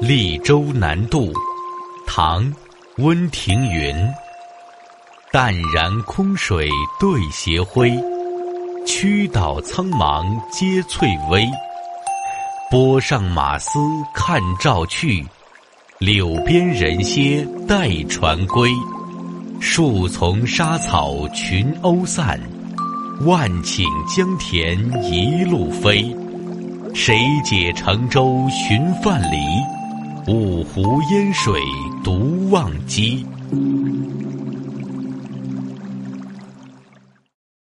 利州南渡，唐·温庭筠。淡然空水对斜晖，曲岛苍茫接翠微。波上马嘶看棹去，柳边人歇待船归。树丛沙草群鸥散，万顷江田一路飞。谁解乘舟寻范蠡？五湖烟水独忘机。